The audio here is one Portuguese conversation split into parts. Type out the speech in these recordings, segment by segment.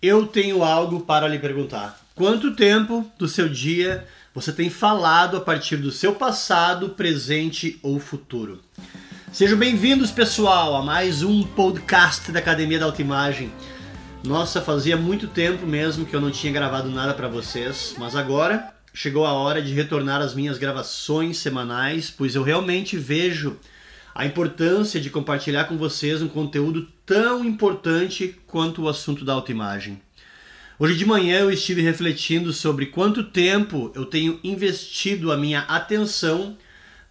Eu tenho algo para lhe perguntar. Quanto tempo do seu dia você tem falado a partir do seu passado, presente ou futuro? Sejam bem-vindos, pessoal, a mais um podcast da Academia da Autoimagem. Nossa, fazia muito tempo mesmo que eu não tinha gravado nada para vocês, mas agora chegou a hora de retornar às minhas gravações semanais, pois eu realmente vejo a importância de compartilhar com vocês um conteúdo tão importante quanto o assunto da autoimagem. Hoje de manhã eu estive refletindo sobre quanto tempo eu tenho investido a minha atenção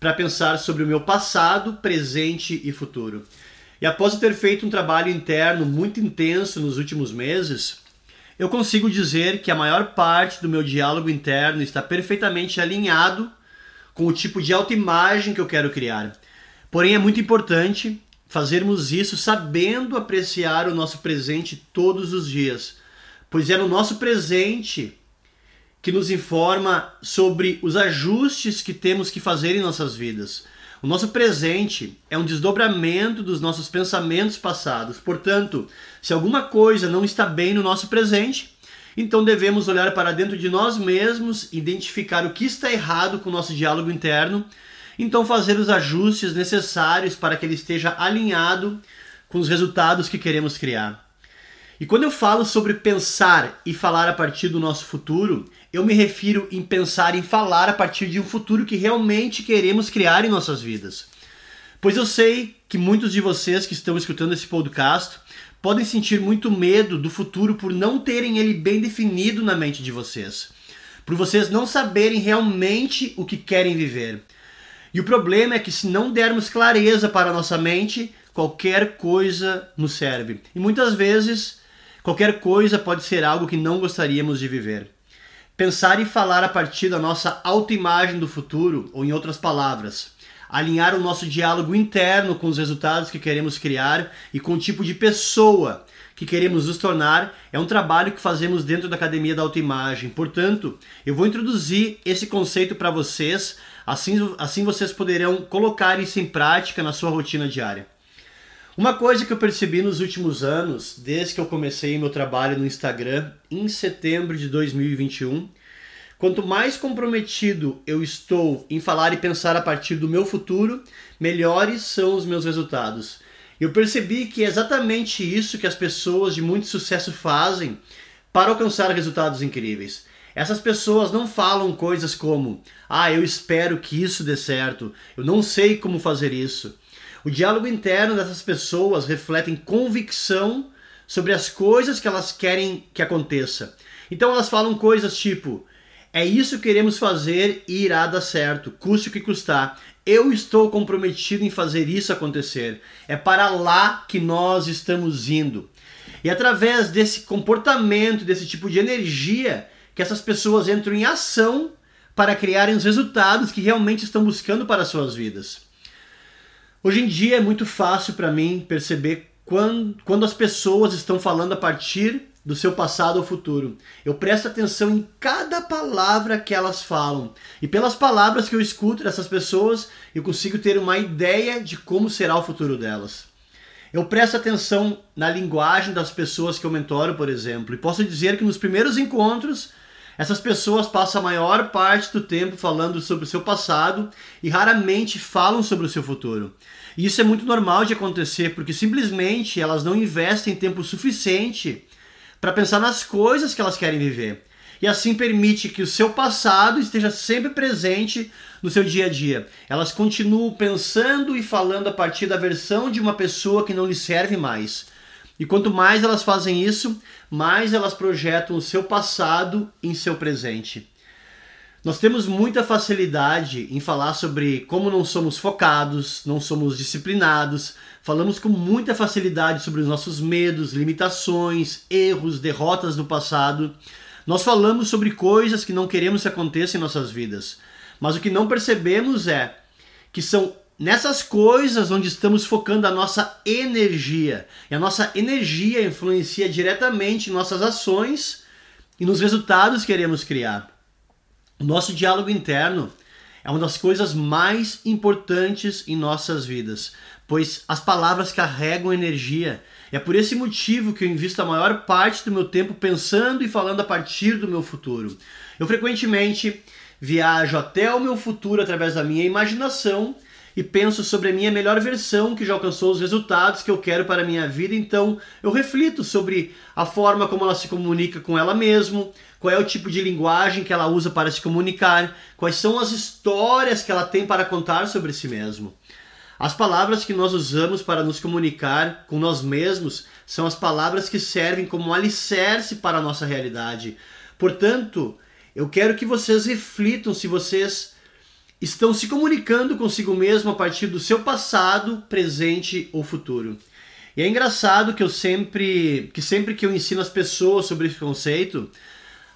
para pensar sobre o meu passado, presente e futuro. E após ter feito um trabalho interno muito intenso nos últimos meses, eu consigo dizer que a maior parte do meu diálogo interno está perfeitamente alinhado com o tipo de autoimagem que eu quero criar. Porém, é muito importante fazermos isso sabendo apreciar o nosso presente todos os dias, pois é no nosso presente que nos informa sobre os ajustes que temos que fazer em nossas vidas. O nosso presente é um desdobramento dos nossos pensamentos passados. Portanto, se alguma coisa não está bem no nosso presente, então devemos olhar para dentro de nós mesmos, identificar o que está errado com o nosso diálogo interno então fazer os ajustes necessários para que ele esteja alinhado com os resultados que queremos criar. E quando eu falo sobre pensar e falar a partir do nosso futuro, eu me refiro em pensar em falar a partir de um futuro que realmente queremos criar em nossas vidas. Pois eu sei que muitos de vocês que estão escutando esse podcast podem sentir muito medo do futuro por não terem ele bem definido na mente de vocês. Por vocês não saberem realmente o que querem viver. E o problema é que se não dermos clareza para a nossa mente, qualquer coisa nos serve. E muitas vezes, qualquer coisa pode ser algo que não gostaríamos de viver. Pensar e falar a partir da nossa autoimagem do futuro, ou em outras palavras, alinhar o nosso diálogo interno com os resultados que queremos criar e com o tipo de pessoa que queremos nos tornar, é um trabalho que fazemos dentro da Academia da Autoimagem. Portanto, eu vou introduzir esse conceito para vocês Assim, assim vocês poderão colocar isso em prática na sua rotina diária. Uma coisa que eu percebi nos últimos anos, desde que eu comecei meu trabalho no Instagram em setembro de 2021, quanto mais comprometido eu estou em falar e pensar a partir do meu futuro, melhores são os meus resultados. Eu percebi que é exatamente isso que as pessoas de muito sucesso fazem para alcançar resultados incríveis. Essas pessoas não falam coisas como: "Ah, eu espero que isso dê certo. Eu não sei como fazer isso". O diálogo interno dessas pessoas refletem convicção sobre as coisas que elas querem que aconteça. Então elas falam coisas tipo: "É isso que queremos fazer e irá dar certo, custe o que custar. Eu estou comprometido em fazer isso acontecer. É para lá que nós estamos indo". E através desse comportamento, desse tipo de energia, que essas pessoas entram em ação para criarem os resultados que realmente estão buscando para as suas vidas. Hoje em dia é muito fácil para mim perceber quando, quando as pessoas estão falando a partir do seu passado ou futuro. Eu presto atenção em cada palavra que elas falam. E pelas palavras que eu escuto dessas pessoas, eu consigo ter uma ideia de como será o futuro delas. Eu presto atenção na linguagem das pessoas que eu mentoro, por exemplo, e posso dizer que nos primeiros encontros essas pessoas passam a maior parte do tempo falando sobre o seu passado e raramente falam sobre o seu futuro. E isso é muito normal de acontecer porque simplesmente elas não investem tempo suficiente para pensar nas coisas que elas querem viver. E assim permite que o seu passado esteja sempre presente no seu dia a dia. Elas continuam pensando e falando a partir da versão de uma pessoa que não lhe serve mais. E quanto mais elas fazem isso, mais elas projetam o seu passado em seu presente. Nós temos muita facilidade em falar sobre como não somos focados, não somos disciplinados, falamos com muita facilidade sobre os nossos medos, limitações, erros, derrotas do passado. Nós falamos sobre coisas que não queremos que aconteçam em nossas vidas, mas o que não percebemos é que são nessas coisas onde estamos focando a nossa energia. E a nossa energia influencia diretamente nossas ações e nos resultados que queremos criar. O nosso diálogo interno é uma das coisas mais importantes em nossas vidas, pois as palavras carregam energia. É por esse motivo que eu invisto a maior parte do meu tempo pensando e falando a partir do meu futuro. Eu frequentemente viajo até o meu futuro através da minha imaginação e penso sobre a minha melhor versão que já alcançou os resultados que eu quero para a minha vida, então eu reflito sobre a forma como ela se comunica com ela mesma, qual é o tipo de linguagem que ela usa para se comunicar, quais são as histórias que ela tem para contar sobre si mesmo. As palavras que nós usamos para nos comunicar com nós mesmos são as palavras que servem como alicerce para a nossa realidade. Portanto, eu quero que vocês reflitam se vocês estão se comunicando consigo mesmo a partir do seu passado, presente ou futuro. E é engraçado que eu sempre, que sempre que eu ensino as pessoas sobre esse conceito,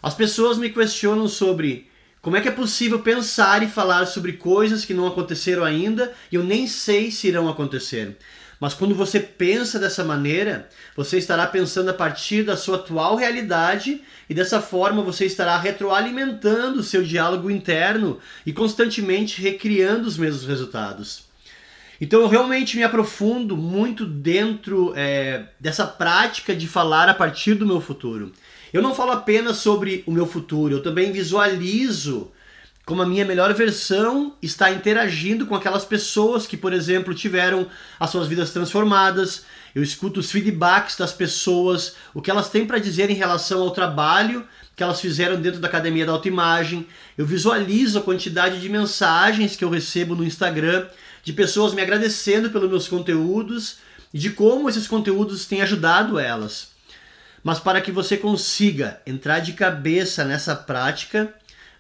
as pessoas me questionam sobre como é que é possível pensar e falar sobre coisas que não aconteceram ainda e eu nem sei se irão acontecer. Mas quando você pensa dessa maneira, você estará pensando a partir da sua atual realidade e dessa forma você estará retroalimentando o seu diálogo interno e constantemente recriando os mesmos resultados. Então eu realmente me aprofundo muito dentro é, dessa prática de falar a partir do meu futuro. Eu não falo apenas sobre o meu futuro, eu também visualizo como a minha melhor versão está interagindo com aquelas pessoas que, por exemplo, tiveram as suas vidas transformadas. Eu escuto os feedbacks das pessoas, o que elas têm para dizer em relação ao trabalho que elas fizeram dentro da academia da autoimagem. Eu visualizo a quantidade de mensagens que eu recebo no Instagram de pessoas me agradecendo pelos meus conteúdos e de como esses conteúdos têm ajudado elas. Mas para que você consiga entrar de cabeça nessa prática,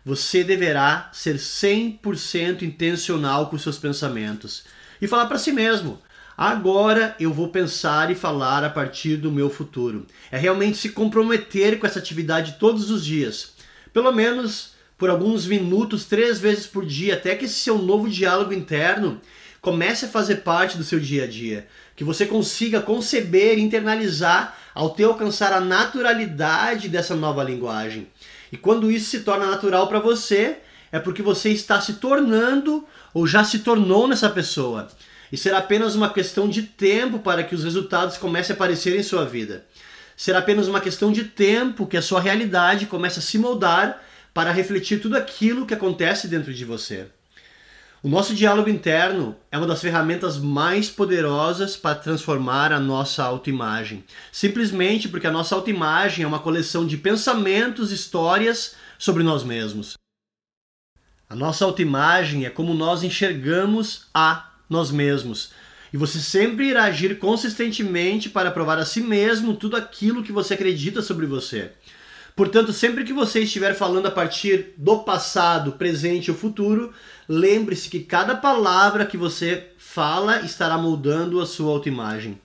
você deverá ser 100% intencional com seus pensamentos e falar para si mesmo: agora eu vou pensar e falar a partir do meu futuro. É realmente se comprometer com essa atividade todos os dias, pelo menos por alguns minutos, três vezes por dia, até que esse seu novo diálogo interno comece a fazer parte do seu dia a dia, que você consiga conceber e internalizar ao ter alcançar a naturalidade dessa nova linguagem. E quando isso se torna natural para você, é porque você está se tornando ou já se tornou nessa pessoa. E será apenas uma questão de tempo para que os resultados comecem a aparecer em sua vida. Será apenas uma questão de tempo que a sua realidade comece a se moldar para refletir tudo aquilo que acontece dentro de você. O nosso diálogo interno é uma das ferramentas mais poderosas para transformar a nossa autoimagem. Simplesmente porque a nossa autoimagem é uma coleção de pensamentos, histórias sobre nós mesmos. A nossa autoimagem é como nós enxergamos a nós mesmos. E você sempre irá agir consistentemente para provar a si mesmo tudo aquilo que você acredita sobre você. Portanto, sempre que você estiver falando a partir do passado, presente ou futuro, lembre-se que cada palavra que você fala estará moldando a sua autoimagem.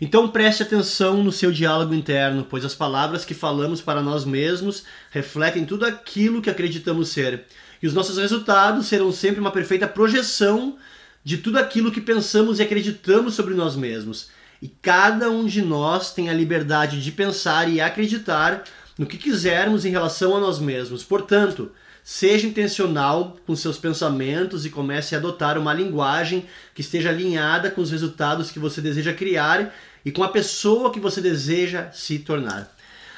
Então preste atenção no seu diálogo interno, pois as palavras que falamos para nós mesmos refletem tudo aquilo que acreditamos ser. E os nossos resultados serão sempre uma perfeita projeção de tudo aquilo que pensamos e acreditamos sobre nós mesmos. E cada um de nós tem a liberdade de pensar e acreditar no que quisermos em relação a nós mesmos. Portanto, seja intencional com seus pensamentos e comece a adotar uma linguagem que esteja alinhada com os resultados que você deseja criar e com a pessoa que você deseja se tornar.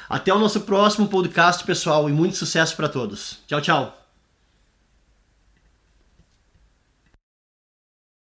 Até o nosso próximo podcast, pessoal, e muito sucesso para todos. Tchau, tchau.